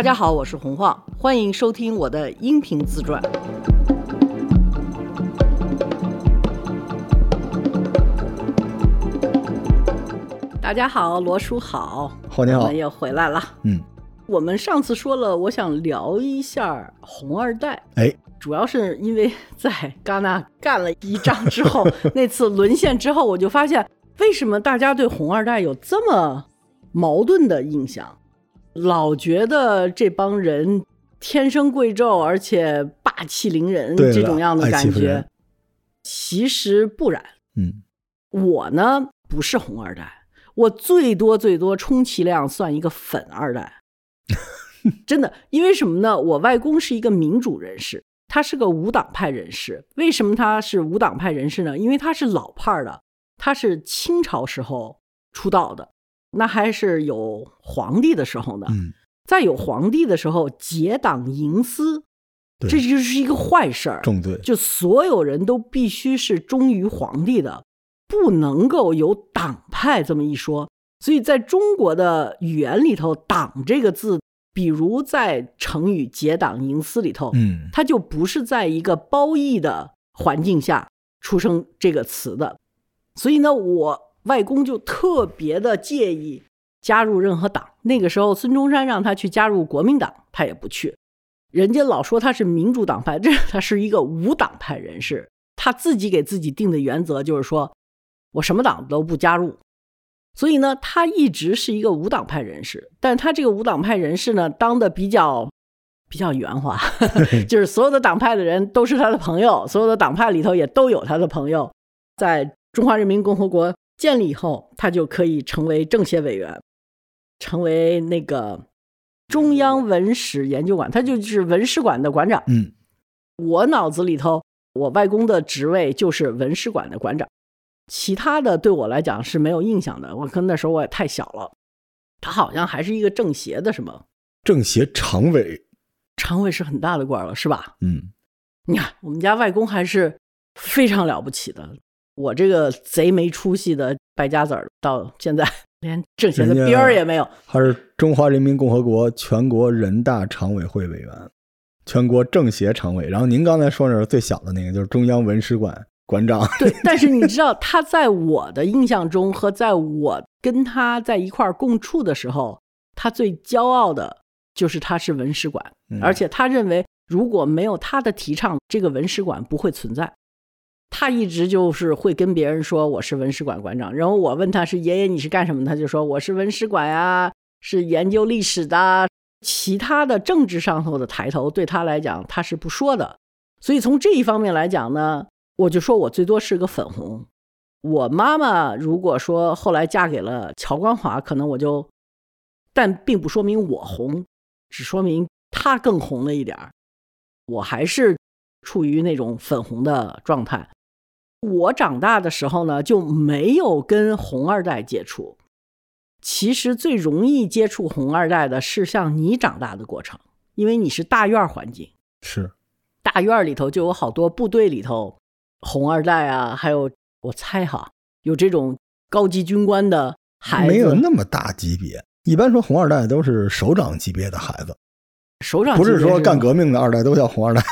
大家好，我是洪晃，欢迎收听我的音频自传。大家好，罗叔好，好你好。我们，又回来了。嗯，我们上次说了，我想聊一下红二代，哎，主要是因为在戛纳干了一仗之后，那次沦陷之后，我就发现为什么大家对红二代有这么矛盾的印象，老觉得这帮人天生贵胄，而且霸气凌人这种样的感觉。其实不然，嗯，我呢不是红二代，我最多最多充其量算一个粉二代。真的，因为什么呢？我外公是一个民主人士，他是个无党派人士。为什么他是无党派人士呢？因为他是老派儿的，他是清朝时候出道的，那还是有皇帝的时候呢。嗯，在有皇帝的时候，结党营私，这就是一个坏事儿。重罪，就所有人都必须是忠于皇帝的，不能够有党派这么一说。所以在中国的语言里头，“党”这个字，比如在成语“结党营私”里头，嗯，它就不是在一个褒义的环境下出生这个词的。所以呢，我外公就特别的介意加入任何党。那个时候，孙中山让他去加入国民党，他也不去。人家老说他是民主党派，这他是一个无党派人士。他自己给自己定的原则就是说，我什么党都不加入。所以呢，他一直是一个无党派人士，但他这个无党派人士呢，当的比较比较圆滑，就是所有的党派的人都是他的朋友，所有的党派里头也都有他的朋友。在中华人民共和国建立以后，他就可以成为政协委员，成为那个中央文史研究馆，他就是文史馆的馆长。嗯，我脑子里头，我外公的职位就是文史馆的馆长，其他的对我来讲是没有印象的。我可能那时候我也太小了，他好像还是一个政协的什么政协常委，常委是很大的官了，是吧？嗯，你看我们家外公还是非常了不起的。我这个贼没出息的败家子儿，到现在 连挣钱的边儿也没有。他是中华人民共和国全国人大常委会委员，全国政协常委。然后您刚才说那是最小的那个，就是中央文史馆馆长。对，但是你知道，他在我的印象中和在我跟他在一块儿共处的时候，他最骄傲的就是他是文史馆，嗯而且他认为如果没有他的提倡，这个文史馆不会存在。他一直就是会跟别人说我是文史馆馆长，然后我问他是爷爷你是干什么，他就说我是文史馆呀，是研究历史的。其他的政治上头的抬头对他来讲他是不说的，所以从这一方面来讲呢，我就说我最多是个粉红。我妈妈如果说后来嫁给了乔光华，可能我就，但并不说明我红，只说明她更红了一点儿。我还是处于那种粉红的状态。我长大的时候呢，就没有跟红二代接触。其实最容易接触红二代的是像你长大的过程，因为你是大院儿环境。是，大院儿里头就有好多部队里头红二代啊，还有我猜哈，有这种高级军官的孩子，没有那么大级别。一般说红二代都是首长级别的孩子，首长不是说干革命的二代都叫红二代。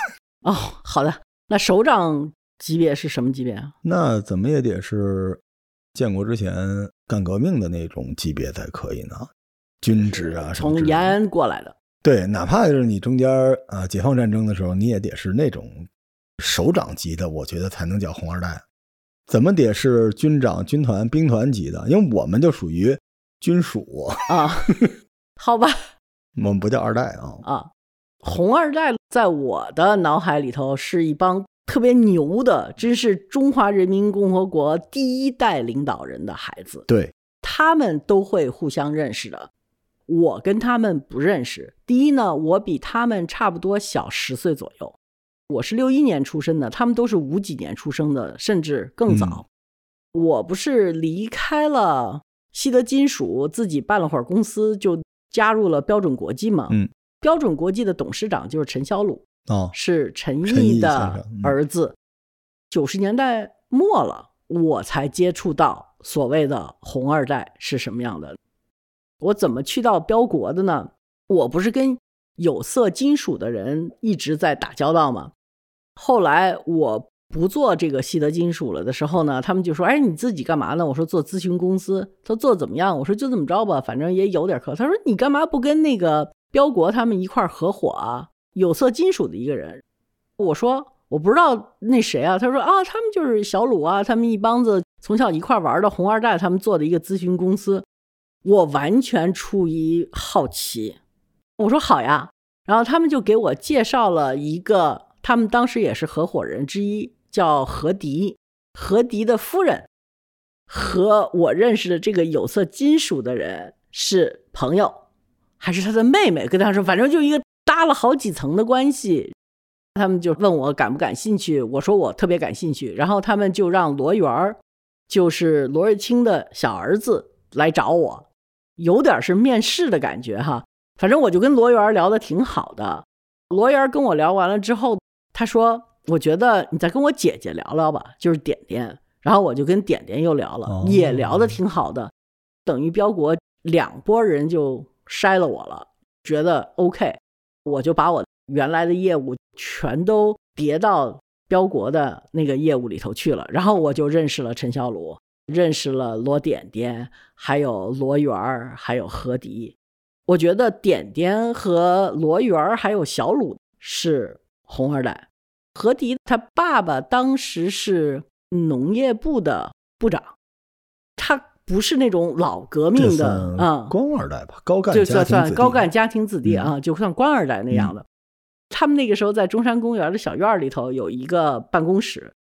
哦。好的，那首长级别是什么级别啊？那怎么也得是建国之前干革命的那种级别才可以呢？军职啊，什么从延安过来的。对，哪怕就是你中间儿啊、解放战争的时候，你也得是那种首长级的，我觉得才能叫红二代。怎么得是军长、军团、兵团级的？因为我们就属于军属，啊，好吧，我们不叫二代啊。啊，红二代在我的脑海里头是一帮特别牛的，真是中华人民共和国第一代领导人的孩子，对，他们都会互相认识的。我跟他们不认识。第一呢，我比他们差不多小十岁左右，我是六一年出生的，他们都是五几年出生的，甚至更早。我不是离开了西德金属，自己办了会儿公司，就加入了标准国际嘛。嗯，标准国际的董事长就是陈小鲁，哦，是陈毅的儿子。九十年代末了，我才接触到所谓的红二代是什么样的。我怎么去到标国的呢？我不是跟有色金属的人一直在打交道吗。后来我不做这个西德金属了的时候呢，他们就说：“哎，你自己干嘛呢？”我说：“做咨询公司。”他做怎么样？我说：“就这么着吧，反正也有点课。”他说：“你干嘛不跟那个标国他们一块合伙啊？有色金属的一个人。”我说：“我不知道那谁啊。”他说：“啊，他们就是小鲁啊，他们一帮子从小一块玩的红二代，他们做的一个咨询公司。”我完全出于好奇，我说好呀，然后他们就给我介绍了一个，他们当时也是合伙人之一，叫何迪，何迪的夫人和我认识的这个有色金属的人是朋友，还是他的妹妹？跟他说，反正就一个搭了好几层的关系。他们就问我感不感兴趣，我说我特别感兴趣。然后他们就让罗源儿，就是罗瑞卿的小儿子来找我。有点是面试的感觉哈，反正我就跟罗源聊得挺好的。罗源跟我聊完了之后，他说：“我觉得你再跟我姐姐聊聊吧，就是点点。”然后我就跟点点又聊了，也聊得挺好的。等于标国两拨人就筛了我了，觉得 OK，我就把我原来的业务全都叠到标国的那个业务里头去了。然后我就认识了陈小鲁。认识了罗点点，还有罗源儿，还有何迪。我觉得点点和罗源儿还有小鲁是红二代。何迪他爸爸当时是农业部的部长，他不是那种老革命的啊，官二代吧，高干就算算高干家庭子弟啊，就算官二代那样的。他们那个时候在中山公园的小院里头有一个办公室。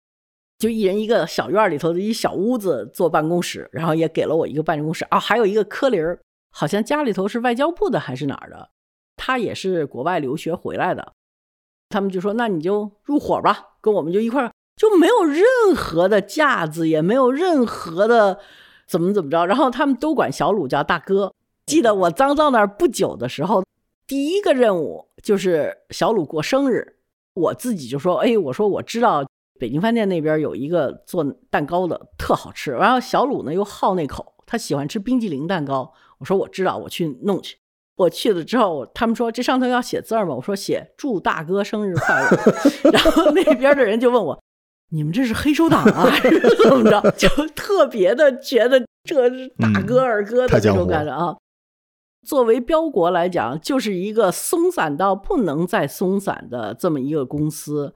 就一人一个小院里头的一小屋子做办公室，然后也给了我一个办公室啊，还有一个柯林儿，好像家里头是外交部的还是哪儿的，他也是国外留学回来的。他们就说：“那你就入伙吧，跟我们就一块儿，就没有任何的架子，也没有任何的怎么怎么着。”然后他们都管小鲁叫大哥。记得我刚到那儿不久的时候，第一个任务就是小鲁过生日，我自己就说：“哎，我说我知道。”北京饭店那边有一个做蛋糕的，特好吃。然后小鲁呢又好那口，他喜欢吃冰激凌蛋糕。我说我知道，我去弄去。我去了之后，他们说这上头要写字儿吗？我说写祝大哥生日快乐。然后那边的人就问我，你们这是黑手党啊，还是怎么着？就特别的觉得这是大哥二哥的那种感觉啊。作为标国来讲，就是一个松散到不能再松散的这么一个公司。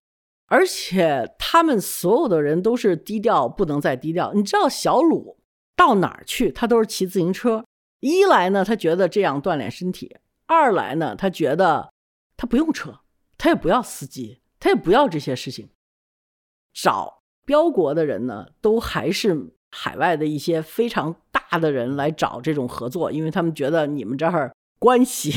而且他们所有的人都是低调，不能再低调。你知道小鲁到哪儿去，他都是骑自行车。一来呢，他觉得这样锻炼身体；二来呢，他觉得他不用车，他也不要司机，他也不要这些事情。找标国的人呢，都还是海外的一些非常大的人来找这种合作，因为他们觉得你们这儿关系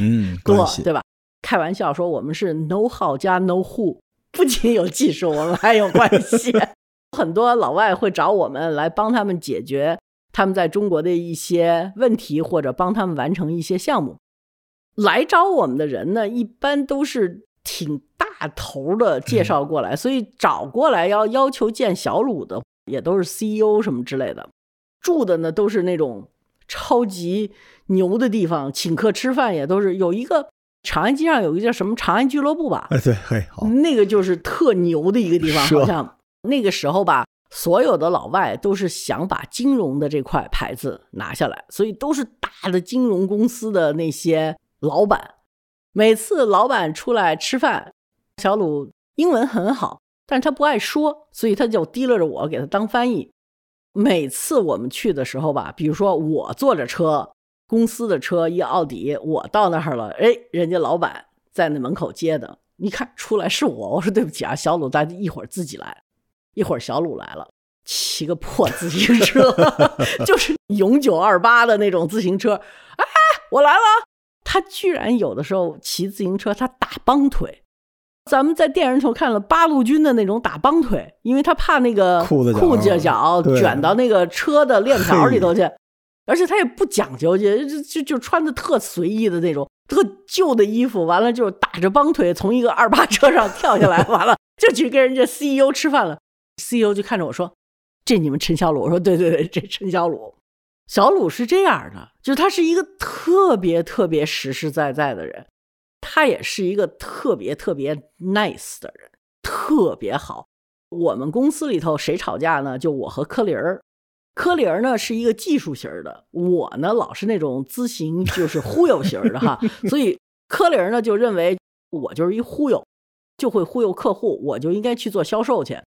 多，对吧？开玩笑说我们是 know how 加 know who。不仅有技术，我们还有关系。很多老外会找我们来帮他们解决他们在中国的一些问题，或者帮他们完成一些项目。来找我们的人呢，一般都是挺大头的介绍过来，所以找过来要要求见小鲁的，也都是 CEO 什么之类的。住的呢，都是那种超级牛的地方，请客吃饭也都是有一个。长安街上有一个叫什么长安俱乐部吧？哎，对，嘿，好，那个就是特牛的一个地方。好像那个时候吧，所有的老外都是想把金融的这块牌子拿下来，所以都是大的金融公司的那些老板。每次老板出来吃饭，小鲁英文很好，但是他不爱说，所以他就提溜着我给他当翻译。每次我们去的时候吧，比如说我坐着车。公司的车一奥迪，我到那儿了，哎，人家老板在那门口接的，你看出来是我，我说对不起啊，小鲁，咱一会儿自己来，一会儿小鲁来了，骑个破自行车，就是永久二八的那种自行车，哎，我来了，他居然有的时候骑自行车，他打帮腿，咱们在电视上看了八路军的那种打帮腿，因为他怕那个裤子裤子脚卷到那个车的链条里头去。而且他也不讲究，就就就就穿的特随意的那种，特旧的衣服，完了就打着帮腿从一个二八车上跳下来，完了就去跟人家 CEO 吃饭了。CEO 就看着我说：“这你们陈小鲁？”我说：“对对对，这陈小鲁。”小鲁是这样的，就他是一个特别特别实实在在的人，他也是一个特别特别 nice 的人，特别好。我们公司里头谁吵架呢？就我和柯林儿。柯林儿呢是一个技术型的，我呢老是那种咨询就是忽悠型的哈。所以柯林儿呢就认为我就是一忽悠，就会忽悠客户，我就应该去做销售去。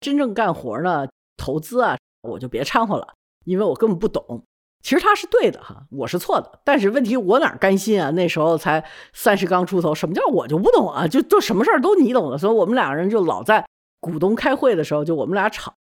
真正干活呢，投资啊，我就别掺和了，因为我根本不懂。其实他是对的哈，我是错的。但是问题我哪甘心啊？那时候才三十刚出头，什么叫我就不懂啊？就就什么事儿都你懂的，所以我们两个人就老在股东开会的时候，就我们俩吵，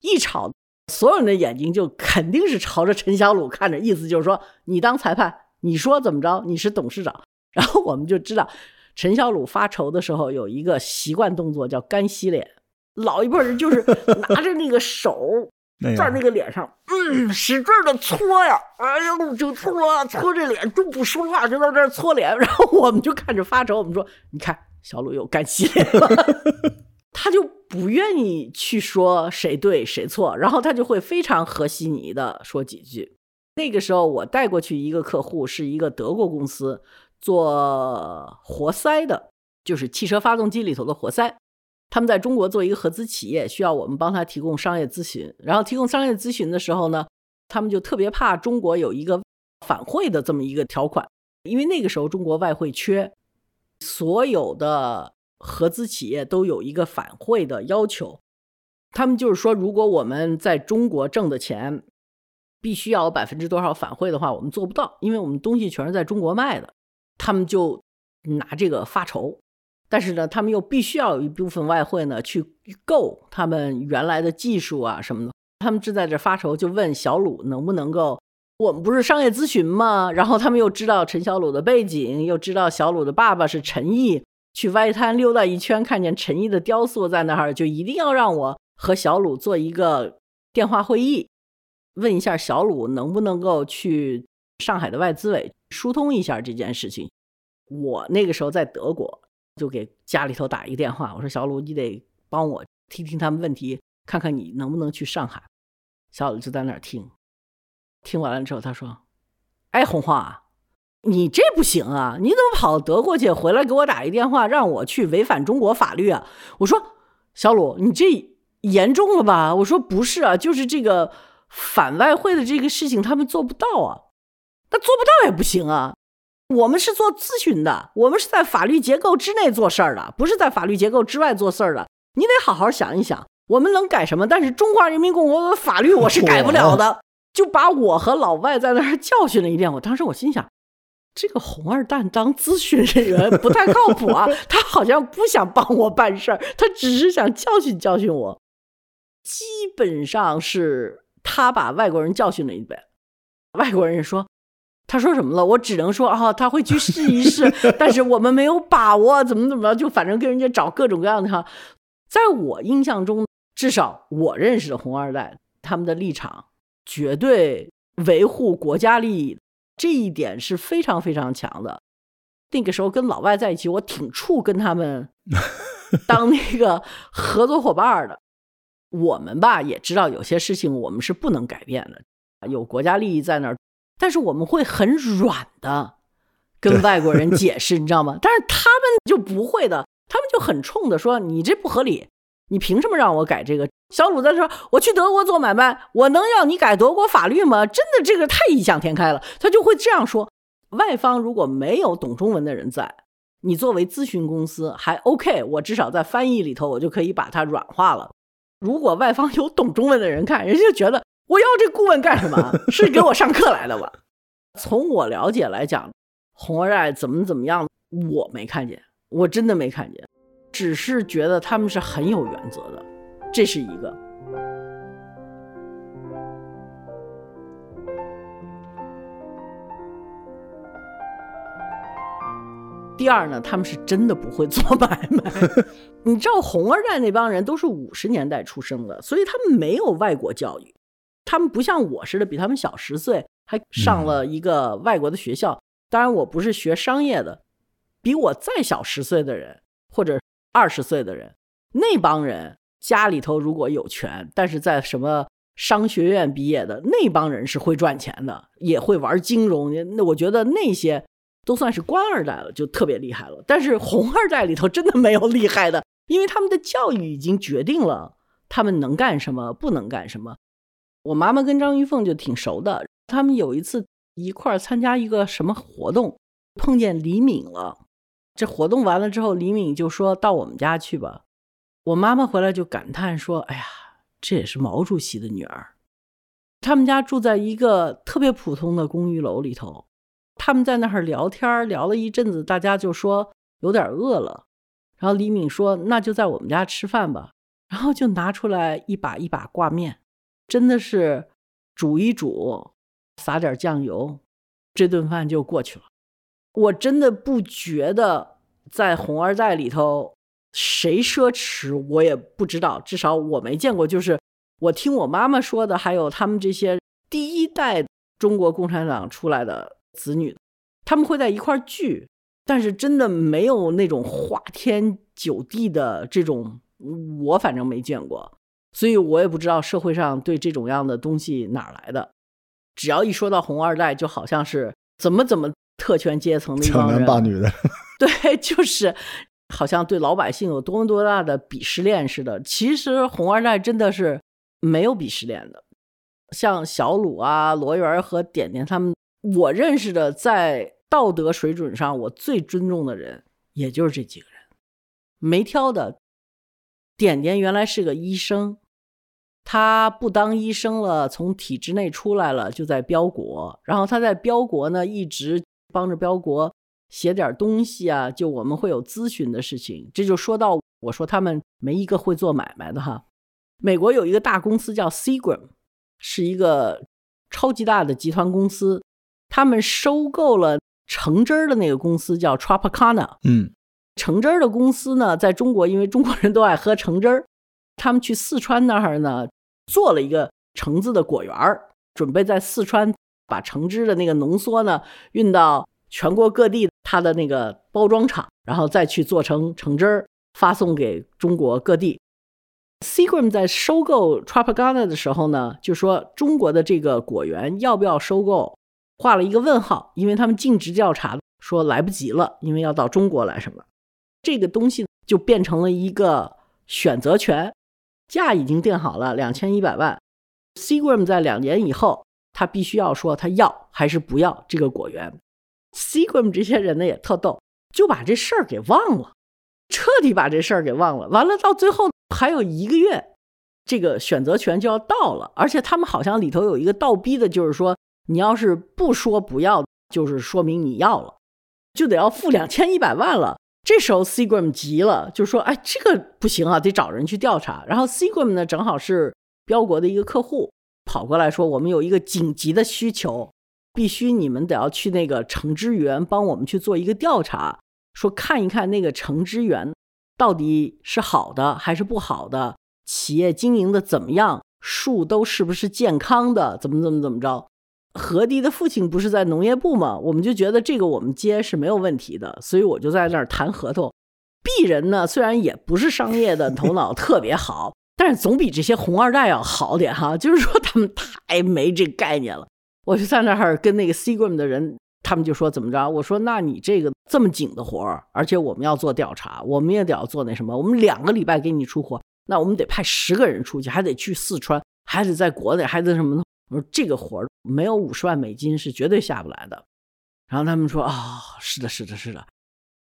一吵，所有人的眼睛就肯定是朝着陈小鲁看着，意思就是说你当裁判，你说怎么着？你是董事长。然后我们就知道，陈小鲁发愁的时候有一个习惯动作叫干洗脸，老一辈人就是拿着那个手。在那个脸上，嗯，使劲的搓呀，哎呦，就搓搓这脸，都不说话，就在这搓脸。然后我们就看着发愁，我们说：“你看，小鲁又干洗脸了。”他就不愿意去说谁对谁错，然后他就会非常和稀泥的说几句。那个时候我带过去一个客户，是一个德国公司做活塞的，就是汽车发动机里头的活塞。他们在中国做一个合资企业，需要我们帮他提供商业咨询。然后提供商业咨询的时候呢，他们就特别怕中国有一个反汇的这么一个条款，因为那个时候中国外汇缺，所有的合资企业都有一个反汇的要求。他们就是说，如果我们在中国挣的钱必须要有百分之多少反汇的话，我们做不到，因为我们东西全是在中国卖的。他们就拿这个发愁。但是呢，他们又必须要有一部分外汇呢，去购他们原来的技术啊什么的。他们正在这发愁，就问小鲁能不能够。我们不是商业咨询吗？然后他们又知道陈小鲁的背景，又知道小鲁的爸爸是陈毅。去外滩溜达一圈，看见陈毅的雕塑在那儿，就一定要让我和小鲁做一个电话会议，问一下小鲁能不能够去上海的外资委疏通一下这件事情。我那个时候在德国。就给家里头打一个电话，我说小鲁，你得帮我听听他们问题，看看你能不能去上海。小鲁就在那儿听，听完了之后，他说：“哎，红花，你这不行啊！你怎么跑德国去，回来给我打一电话，让我去违反中国法律啊？”我说：“小鲁，你这严重了吧？”我说：“不是啊，就是这个反外汇的这个事情，他们做不到啊，那做不到也不行啊。”我们是做咨询的，我们是在法律结构之内做事儿的，不是在法律结构之外做事儿的。你得好好想一想，我们能改什么？但是中华人民共和国的法律我是改不了的。就把我和老外在那儿教训了一遍。我当时我心想，这个红二蛋当咨询人员不太靠谱啊，他好像不想帮我办事儿，他只是想教训教训我。基本上是他把外国人教训了一遍，外国人说。他说什么了？我只能说啊，他会去试一试，但是我们没有把握，怎么怎么着，就反正跟人家找各种各样的哈。在我印象中，至少我认识的红二代，他们的立场绝对维护国家利益，这一点是非常非常强的。那个时候跟老外在一起，我挺怵跟他们 当那个合作伙伴的。我们吧也知道有些事情我们是不能改变的，有国家利益在那儿。但是我们会很软的跟外国人解释，你知道吗？但是他们就不会的，他们就很冲的说：“你这不合理，你凭什么让我改这个？”小鲁在说：“我去德国做买卖，我能要你改德国法律吗？”真的，这个太异想天开了。他就会这样说。外方如果没有懂中文的人在，你作为咨询公司还 OK，我至少在翻译里头，我就可以把它软化了。如果外方有懂中文的人看，人家就觉得。我要这顾问干什么？是给我上课来的吧？从我了解来讲，红二代怎么怎么样，我没看见，我真的没看见，只是觉得他们是很有原则的，这是一个。第二呢，他们是真的不会做买卖。你知道，红二代那帮人都是五十年代出生的，所以他们没有外国教育。他们不像我似的，比他们小十岁，还上了一个外国的学校。当然，我不是学商业的，比我再小十岁的人或者二十岁的人，那帮人家里头如果有权，但是在什么商学院毕业的那帮人是会赚钱的，也会玩金融。那我觉得那些都算是官二代了，就特别厉害了。但是红二代里头真的没有厉害的，因为他们的教育已经决定了他们能干什么，不能干什么。我妈妈跟张玉凤就挺熟的，他们有一次一块儿参加一个什么活动，碰见李敏了。这活动完了之后，李敏就说到我们家去吧。我妈妈回来就感叹说：“哎呀，这也是毛主席的女儿。”他们家住在一个特别普通的公寓楼里头。他们在那儿聊天，聊了一阵子，大家就说有点饿了。然后李敏说：“那就在我们家吃饭吧。”然后就拿出来一把一把挂面，真的是煮一煮，撒点酱油，这顿饭就过去了。我真的不觉得在红二代里头谁奢侈，我也不知道，至少我没见过。就是我听我妈妈说的，还有他们这些第一代中国共产党出来的。子女，他们会在一块聚，但是真的没有那种花天酒地的这种，我反正没见过，所以我也不知道社会上对这种样的东西哪来的。只要一说到红二代，就好像是怎么怎么特权阶层的强男霸女的，对，就是好像对老百姓有多么多大的鄙视链似的。其实红二代真的是没有鄙视链的，像小鲁啊、罗源和点点他们。我认识的在道德水准上我最尊重的人，也就是这几个人，没挑的。点点原来是个医生，他不当医生了，从体制内出来了，就在标国。然后他在标国呢，一直帮着标国写点东西啊。就我们会有咨询的事情，这就说到我说他们没一个会做买卖的哈。美国有一个大公司叫 Seagram，是一个超级大的集团公司。他们收购了橙汁儿的那个公司，叫 Tropicana。嗯，橙汁儿的公司呢，在中国，因为中国人都爱喝橙汁儿，他们去四川那儿呢，做了一个橙子的果园儿，准备在四川把橙汁的那个浓缩呢运到全国各地它的那个包装厂，然后再去做成橙汁儿，发送给中国各地。Seagram 在收购 Tropicana 的时候呢，就说中国的这个果园要不要收购？画了一个问号，因为他们尽职调查说来不及了，因为要到中国来什么，这个东西就变成了一个选择权，价已经定好了两千一百万，Seagram 在两年以后，他必须要说他要还是不要这个果园，Seagram 这些人呢也特逗，就把这事儿给忘了，彻底把这事儿给忘了，完了到最后还有一个月，这个选择权就要到了，而且他们好像里头有一个倒逼的，就是说。你要是不说不要，就是说明你要了，就得要付两千一百万了。这时候 Seagram 急了，就说：“哎，这个不行啊，得找人去调查。”然后 Seagram 呢，正好是标国的一个客户，跑过来说：“我们有一个紧急的需求，必须你们得要去那个橙汁园帮我们去做一个调查，说看一看那个橙汁园到底是好的还是不好的，企业经营的怎么样，树都是不是健康的，怎么怎么怎么着。”何迪的父亲不是在农业部吗？我们就觉得这个我们接是没有问题的，所以我就在那儿谈合同。鄙人呢，虽然也不是商业的头脑 特别好，但是总比这些红二代要好点哈。就是说他们太没这概念了。我就在那儿跟那个 Seagram 的人，他们就说怎么着？我说那你这个这么紧的活儿，而且我们要做调查，我们也得要做那什么，我们两个礼拜给你出活，那我们得派十个人出去，还得去四川，还得在国内，还得什么呢？我说这个活儿没有五十万美金是绝对下不来的。然后他们说啊，是的，是的，是的，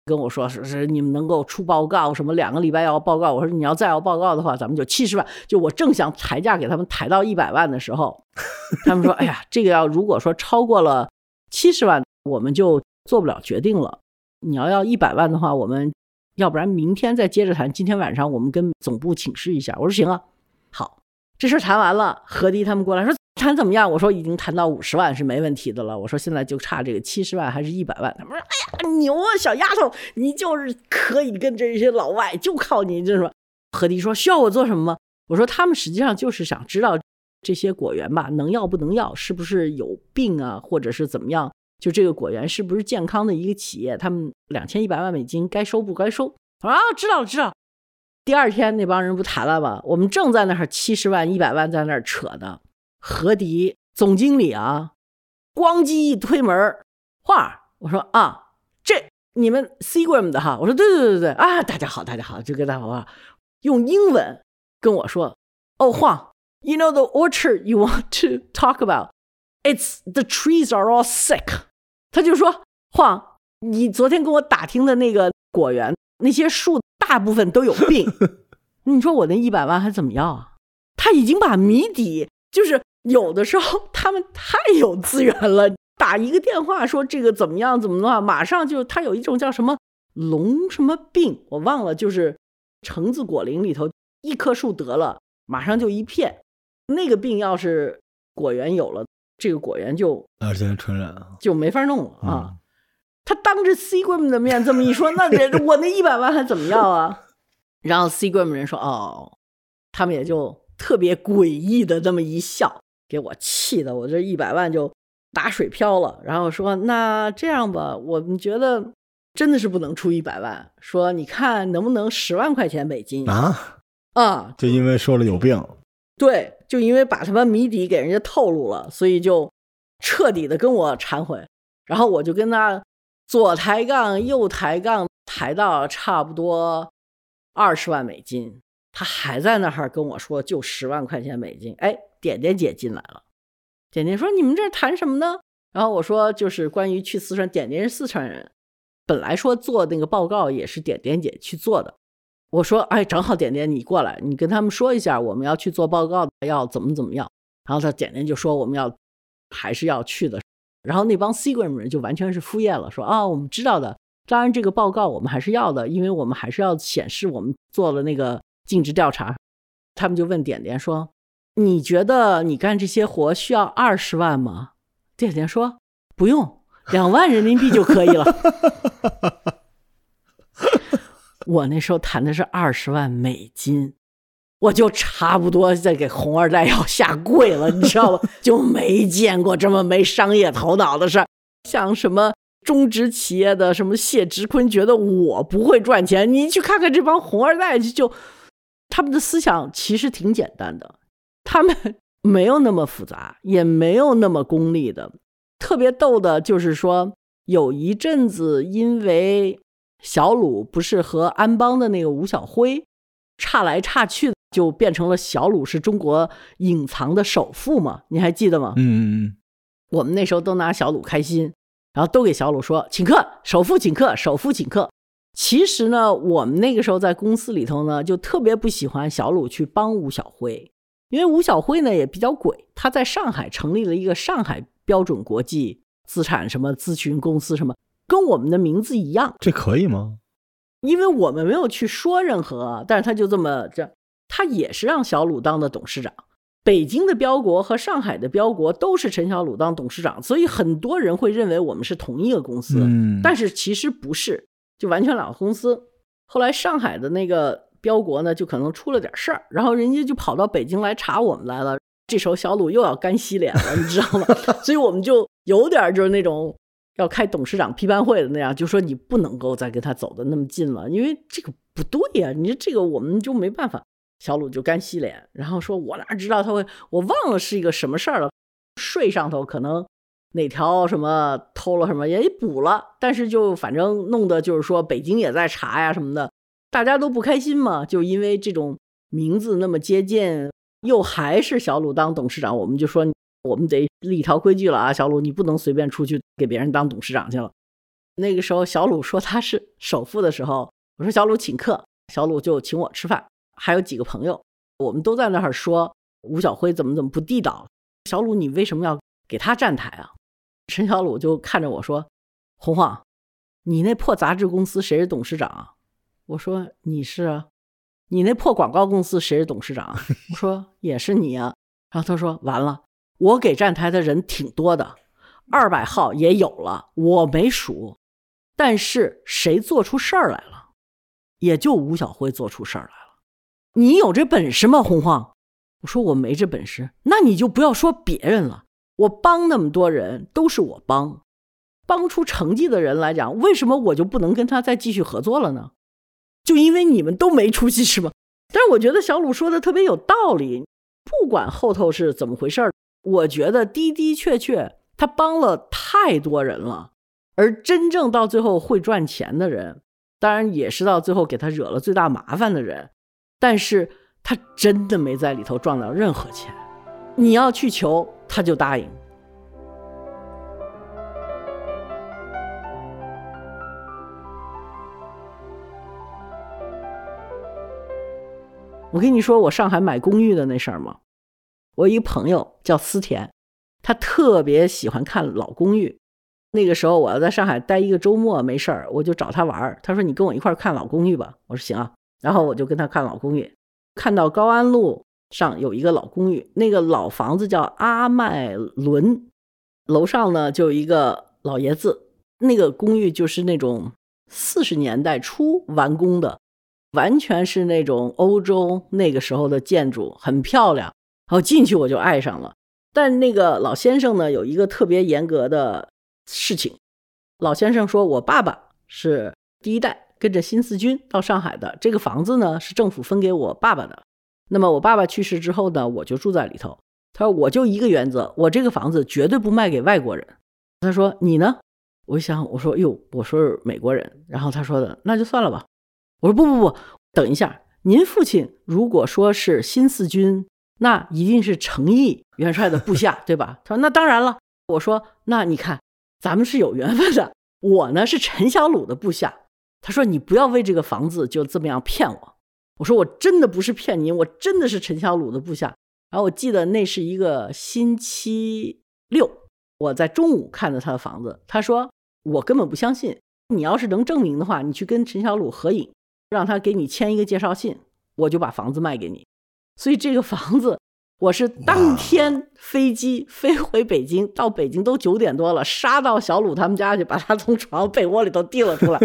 跟我说是是你们能够出报告什么两个礼拜要报告。我说你要再要报告的话，咱们就七十万。就我正想抬价给他们抬到一百万的时候，他们说哎呀，这个要如果说超过了七十万，我们就做不了决定了。你要要一百万的话，我们要不然明天再接着谈。今天晚上我们跟总部请示一下。我说行啊，好，这事谈完了，何迪他们过来说。谈怎么样？我说已经谈到五十万是没问题的了。我说现在就差这个七十万还是一百万？他们说：“哎呀，牛啊，小丫头，你就是可以跟这些老外，就靠你。”这什么，何迪说：“需要我做什么吗？”我说：“他们实际上就是想知道这些果园吧，能要不能要，是不是有病啊，或者是怎么样？就这个果园是不是健康的一个企业？他们两千一百万美金该收不该收？”：“啊，知道了，知道。”第二天那帮人不谈了吗？我们正在那儿七十万、一百万在那儿扯呢。何迪总经理啊，咣叽一推门，画我说啊，这你们 Seagram 的哈？我说对对对对对啊，大家好，大家好，就跟大家好，用英文跟我说，哦，晃，You know the orchard you want to talk about? It's the trees are all sick。他就说，晃，你昨天跟我打听的那个果园，那些树大部分都有病。你说我那一百万还怎么要啊？他已经把谜底，就是有的时候他们太有资源了，打一个电话说这个怎么样怎么样，马上就他有一种叫什么龙什么病，我忘了，就是橙子果林里头一棵树得了，马上就一片，那个病要是果园有了，这个果园就而且传染啊，就没法弄了啊。他当着 C 闺蜜的面这么一说，那人我那一百万还怎么要啊？然后 C 闺蜜人说哦，他们也就特别诡异的这么一笑，给我气的，我这一百万就打水漂了。然后说那这样吧，我们觉得真的是不能出一百万，说你看能不能十万块钱美金啊？啊，就因为说了有病，对，就因为把他们谜底给人家透露了，所以就彻底的跟我忏悔。然后我就跟他左抬杠右抬杠，抬到差不多。二十万美金，他还在那儿跟我说，就十万块钱美金。哎，点点姐进来了，点点说：“你们这谈什么呢？”然后我说：“就是关于去四川，点点是四川人，本来说做那个报告也是点点姐去做的。”我说：“哎，正好点点你过来，你跟他们说一下，我们要去做报告，要怎么怎么样。”然后他点点就说：“我们要还是要去的。”然后那帮 C 国人就完全是敷衍了，说：“啊，我们知道的。”当然，这个报告我们还是要的，因为我们还是要显示我们做了那个尽职调查。他们就问点点说：“你觉得你干这些活需要二十万吗？”点点说：“不用，两万人民币就可以了。”我那时候谈的是二十万美金，我就差不多在给红二代要下跪了，你知道吗？就没见过这么没商业头脑的事儿，像什么。中植企业的什么谢植坤觉得我不会赚钱，你去看看这帮红二代，就他们的思想其实挺简单的，他们没有那么复杂，也没有那么功利的。特别逗的就是说，有一阵子因为小鲁不是和安邦的那个吴小辉差来差去，就变成了小鲁是中国隐藏的首富嘛？你还记得吗？嗯嗯嗯，我们那时候都拿小鲁开心。然后都给小鲁说请客，首富请客，首富请客。其实呢，我们那个时候在公司里头呢，就特别不喜欢小鲁去帮吴小辉，因为吴晓辉呢也比较鬼，他在上海成立了一个上海标准国际资产什么咨询公司，什么跟我们的名字一样，这可以吗？因为我们没有去说任何，但是他就这么这，他也是让小鲁当的董事长。北京的标国和上海的标国都是陈小鲁当董事长，所以很多人会认为我们是同一个公司，但是其实不是，就完全两个公司。后来上海的那个标国呢，就可能出了点事儿，然后人家就跑到北京来查我们来了。这时候小鲁又要干洗脸了，你知道吗？所以我们就有点就是那种要开董事长批判会的那样，就说你不能够再跟他走的那么近了，因为这个不对呀，你说这个我们就没办法。小鲁就干洗脸，然后说：“我哪知道他会？我忘了是一个什么事儿了。税上头可能哪条什么偷了什么也补了，但是就反正弄得就是说北京也在查呀什么的，大家都不开心嘛。就因为这种名字那么接近，又还是小鲁当董事长，我们就说我们得立一条规矩了啊，小鲁你不能随便出去给别人当董事长去了。那个时候小鲁说他是首富的时候，我说小鲁请客，小鲁就请我吃饭。”还有几个朋友，我们都在那儿说吴小辉怎么怎么不地道。小鲁，你为什么要给他站台啊？陈小鲁就看着我说：“红晃，你那破杂志公司谁是董事长啊？”我说：“你是啊。”你那破广告公司谁是董事长？我说：“也是你啊。”然后他说：“完了，我给站台的人挺多的，二百号也有了，我没数。但是谁做出事儿来了？也就吴小辉做出事儿来了。”你有这本事吗，洪晃？我说我没这本事，那你就不要说别人了。我帮那么多人，都是我帮，帮出成绩的人来讲，为什么我就不能跟他再继续合作了呢？就因为你们都没出息是吗？但是我觉得小鲁说的特别有道理，不管后头是怎么回事儿我觉得的的确确他帮了太多人了，而真正到最后会赚钱的人，当然也是到最后给他惹了最大麻烦的人，但是他真的没在里头赚到任何钱。你要去求，他就答应。我跟你说，我上海买公寓的那事儿吗？我一个朋友叫思田，他特别喜欢看老公寓。那个时候我要在上海待一个周末没事儿，我就找他玩儿。他说：“你跟我一块儿看老公寓吧。”我说：“行啊。”然后我就跟他看老公寓，看到高安路上有一个老公寓，那个老房子叫阿麦伦，楼上呢就有一个老爷子。那个公寓就是那种四十年代初完工的。完全是那种欧洲那个时候的建筑，很漂亮。然后进去我就爱上了。但那个老先生呢，有一个特别严格的事情。老先生说：“我爸爸是第一代跟着新四军到上海的，这个房子呢是政府分给我爸爸的。那么我爸爸去世之后呢，我就住在里头。他说我就一个原则，我这个房子绝对不卖给外国人。他说你呢？我一想我说哟，我说是美国人。然后他说的那就算了吧。”我说不不不，等一下，您父亲如果说是新四军，那一定是程毅元帅的部下，对吧？他说那当然了。我说那你看，咱们是有缘分的。我呢是陈小鲁的部下。他说你不要为这个房子就这么样骗我。我说我真的不是骗您，我真的是陈小鲁的部下。然后我记得那是一个星期六，我在中午看的他的房子。他说我根本不相信，你要是能证明的话，你去跟陈小鲁合影。让他给你签一个介绍信，我就把房子卖给你。所以这个房子，我是当天飞机飞回北京，到北京都九点多了，杀到小鲁他们家去，把他从床被窝里头提了出来。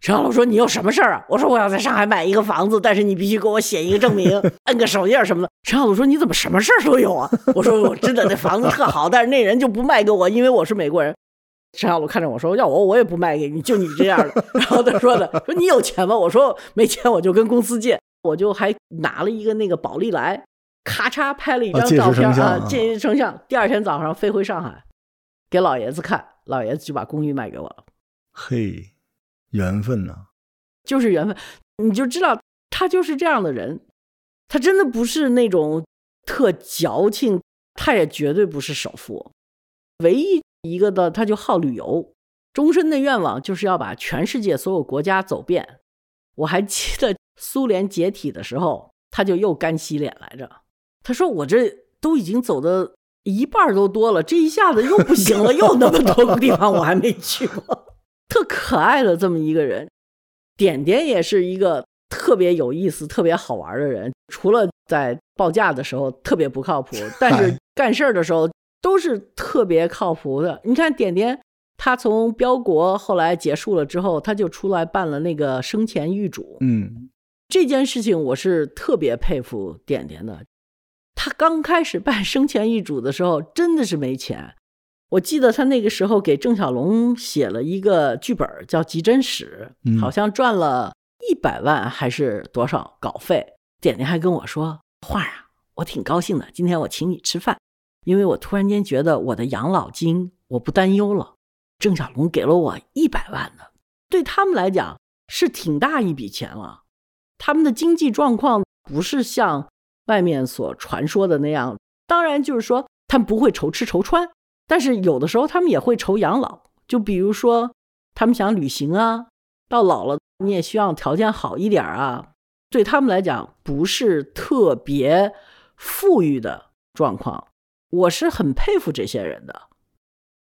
陈 小鲁说：“你有什么事儿啊？”我说：“我要在上海买一个房子，但是你必须给我写一个证明，摁个手印什么的。”陈小鲁说：“你怎么什么事儿都有啊？”我说：“我真的那房子特好，但是那人就不卖给我，因为我是美国人。”陈小鲁看着我说：“要我，我也不卖给你，就你这样的。”然后他说的：“说你有钱吗？”我说：“没钱，我就跟公司借。”我就还拿了一个那个宝丽来，咔嚓拍了一张照片啊，借一成像。第二天早上飞回上海，给老爷子看，老爷子就把公寓卖给我了。嘿，缘分呐，就是缘分。你就知道他就是这样的人，他真的不是那种特矫情，他也绝对不是首富，唯一。一个的，他就好旅游，终身的愿望就是要把全世界所有国家走遍。我还记得苏联解体的时候，他就又干洗脸来着。他说：“我这都已经走的一半都多了，这一下子又不行了，又那么多个地方我还没去过。”特可爱的这么一个人，点点也是一个特别有意思、特别好玩的人。除了在报价的时候特别不靠谱，但是干事儿的时候。都是特别靠谱的。你看点点，他从标国后来结束了之后，他就出来办了那个生前预嘱。嗯，这件事情我是特别佩服点点的。他刚开始办生前预嘱的时候，真的是没钱。我记得他那个时候给郑小龙写了一个剧本，叫《急诊室》，好像赚了一百万还是多少稿费。点点还跟我说：“花儿啊，我挺高兴的，今天我请你吃饭。”因为我突然间觉得我的养老金我不担忧了，郑小龙给了我一百万呢，对他们来讲是挺大一笔钱了。他们的经济状况不是像外面所传说的那样，当然就是说他们不会愁吃愁穿，但是有的时候他们也会愁养老。就比如说他们想旅行啊，到老了你也需要条件好一点啊，对他们来讲不是特别富裕的状况。我是很佩服这些人的。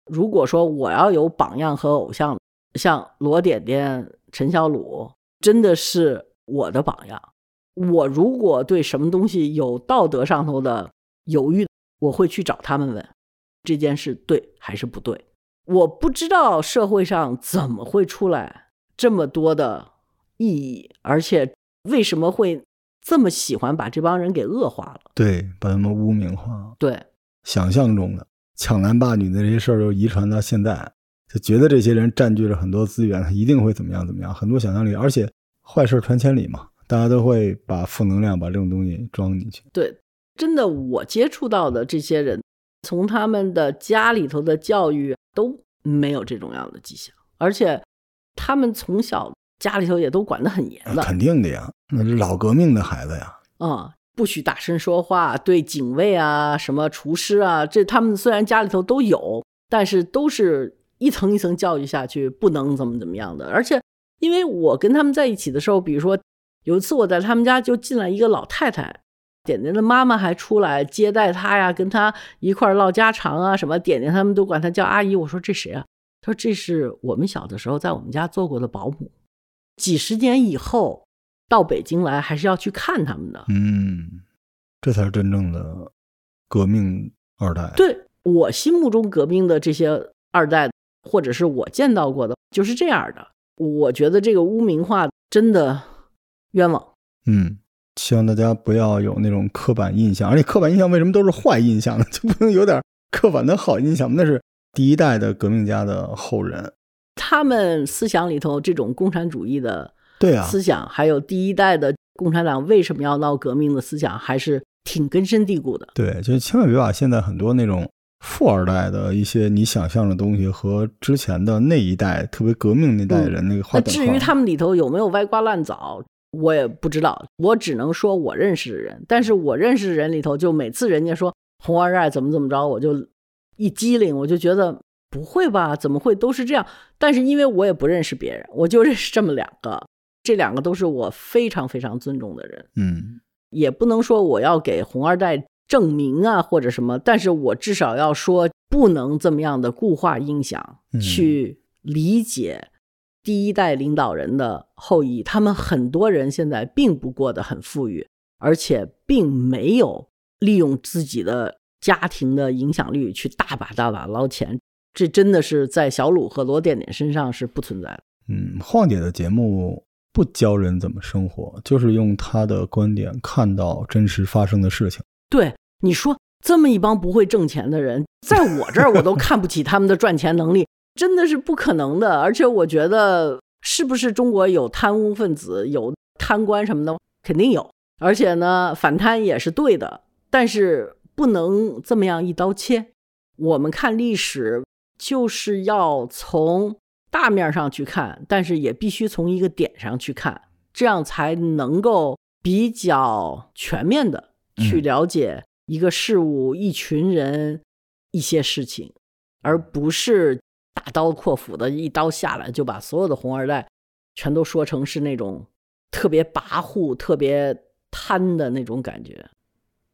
如果说我要有榜样和偶像，像罗点点、陈小鲁，真的是我的榜样。我如果对什么东西有道德上头的犹豫，我会去找他们问这件事对还是不对。我不知道社会上怎么会出来这么多的意义，而且为什么会这么喜欢把这帮人给恶化了？对，把他们污名化。对。想象中的抢男霸女的这些事儿，又遗传到现在，就觉得这些人占据了很多资源，他一定会怎么样怎么样，很多想象力，而且坏事传千里嘛，大家都会把负能量把这种东西装进去。对，真的，我接触到的这些人，从他们的家里头的教育都没有这种样的迹象。而且他们从小家里头也都管得很严的，肯定的呀，那是老革命的孩子呀。嗯，不许大声说话，对警卫啊、什么厨师啊，这他们虽然家里头都有，但是都是一层一层教育下去，不能怎么怎么样的。而且，因为我跟他们在一起的时候，比如说有一次我在他们家就进来一个老太太，点点的妈妈还出来接待她呀，跟她一块唠家常啊，什么点点他们都管她叫阿姨。我说这谁啊？他说这是我们小的时候在我们家做过的保姆，几十年以后。到北京来还是要去看他们的，嗯，这才是真正的革命二代。对我心目中革命的这些二代，或者是我见到过的，就是这样的。我觉得这个污名化真的冤枉。嗯，希望大家不要有那种刻板印象，而且刻板印象为什么都是坏印象呢？就不能有点刻板的好印象吗？那是第一代的革命家的后人，他们思想里头这种共产主义的。对啊，思想还有第一代的共产党为什么要闹革命的思想，还是挺根深蒂固的。对，就千万别把现在很多那种富二代的一些你想象的东西和之前的那一代特别革命那代人那个划等号。至于他们里头有没有歪瓜烂枣，我也不知道。我只能说我认识的人，但是我认识的人里头，就每次人家说红二代怎么怎么着，我就一机灵，我就觉得不会吧？怎么会都是这样？但是因为我也不认识别人，我就认识这么两个。这两个都是我非常非常尊重的人，嗯，也不能说我要给红二代证明啊或者什么，但是我至少要说不能这么样的固化印象去理解第一代领导人的后裔，他们很多人现在并不过得很富裕，而且并没有利用自己的家庭的影响力去大把大把捞钱，这真的是在小鲁和罗点点身上是不存在的。嗯，晃姐的节目。不教人怎么生活，就是用他的观点看到真实发生的事情。对你说，这么一帮不会挣钱的人，在我这儿我都 看不起他们的赚钱能力，真的是不可能的。而且我觉得，是不是中国有贪污分子、有贪官什么的，肯定有。而且呢，反贪也是对的，但是不能这么样一刀切。我们看历史，就是要从。大面上去看，但是也必须从一个点上去看，这样才能够比较全面的去了解一个事物、一群人、一些事情，而不是大刀阔斧的一刀下来就把所有的红二代全都说成是那种特别跋扈、特别贪的那种感觉。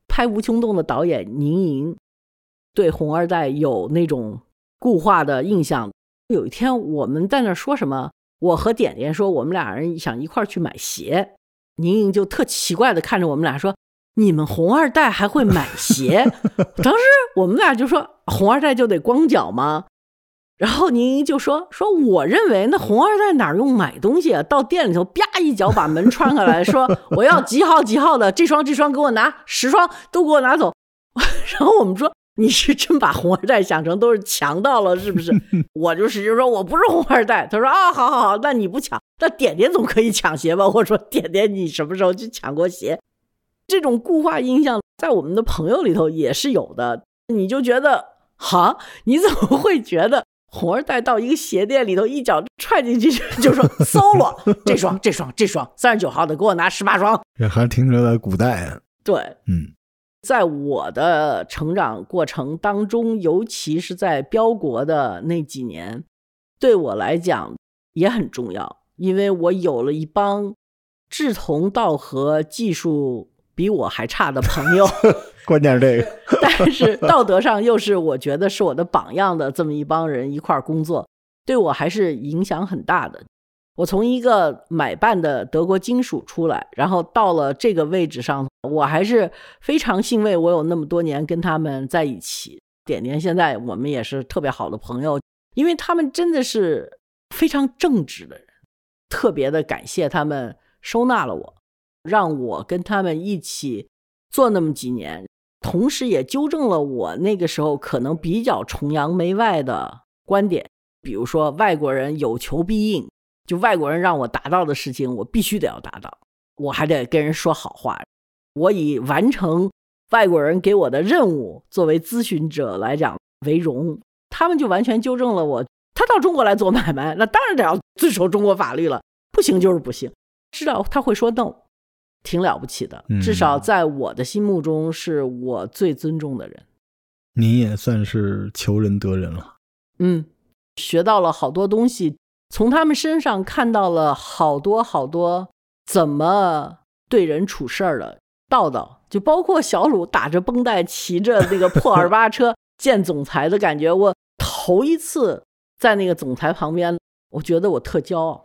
拍《无穷动》的导演宁莹对红二代有那种固化的印象。有一天我们在那说什么，我和点点说我们俩人想一块儿去买鞋，宁宁就特奇怪的看着我们俩说：“你们红二代还会买鞋？” 当时我们俩就说：“红二代就得光脚吗？”然后宁宁就说：“说我认为那红二代哪用买东西啊？到店里头啪一脚把门穿开来说我要几号几号的这双这双给我拿十双都给我拿走。”然后我们说。你是真把红二代想成都是强盗了，是不是？我就使劲说，我不是红二代。他说啊，好好好，那你不抢，那点点总可以抢鞋吧？我说点点，你什么时候去抢过鞋？这种固化印象在我们的朋友里头也是有的。你就觉得，哈，你怎么会觉得红二代到一个鞋店里头一脚踹进去就说 搜罗这双这双这双三十九号的，给我拿十八双？这还停留在古代啊？对，嗯。在我的成长过程当中，尤其是在标国的那几年，对我来讲也很重要，因为我有了一帮志同道合、技术比我还差的朋友。关键是这个，但是道德上又是我觉得是我的榜样的这么一帮人一块儿工作，对我还是影响很大的。我从一个买办的德国金属出来，然后到了这个位置上，我还是非常欣慰。我有那么多年跟他们在一起，点点现在我们也是特别好的朋友，因为他们真的是非常正直的人，特别的感谢他们收纳了我，让我跟他们一起做那么几年，同时也纠正了我那个时候可能比较崇洋媚外的观点，比如说外国人有求必应。就外国人让我达到的事情，我必须得要达到，我还得跟人说好话。我以完成外国人给我的任务作为咨询者来讲为荣。他们就完全纠正了我他到中国来做买卖，那当然得要遵守中国法律了，不行就是不行。知道他会说 no，挺了不起的，至少在我的心目中是我最尊重的人。你也算是求人得人了。嗯，学到了好多东西，从他们身上看到了好多好多怎么对人处事儿的道道，就包括小鲁打着绷带骑着那个破 二八车见总裁的感觉。我头一次在那个总裁旁边，我觉得我特骄傲。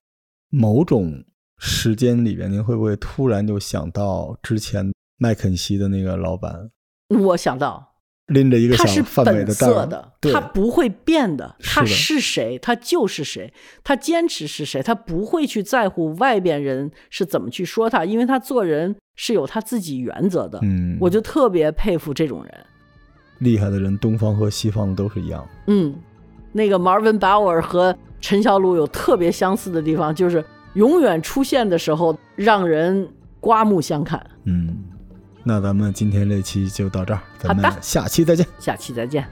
某种时间里边，您会不会突然就想到之前麦肯锡的那个老板？我想到。拎着一个他是本色的，他不会变的。他是谁，他就是谁。他坚持是谁，他不会去在乎外边人是怎么去说他，因为他做人是有他自己原则的。嗯，我就特别佩服这种人。厉害的人，东方和西方都是一样。嗯，那个 Marvin Bauer 和陈小鲁有特别相似的地方，就是永远出现的时候让人刮目相看。嗯。那咱们今天这期就到这儿，咱们下期再见。下期再见。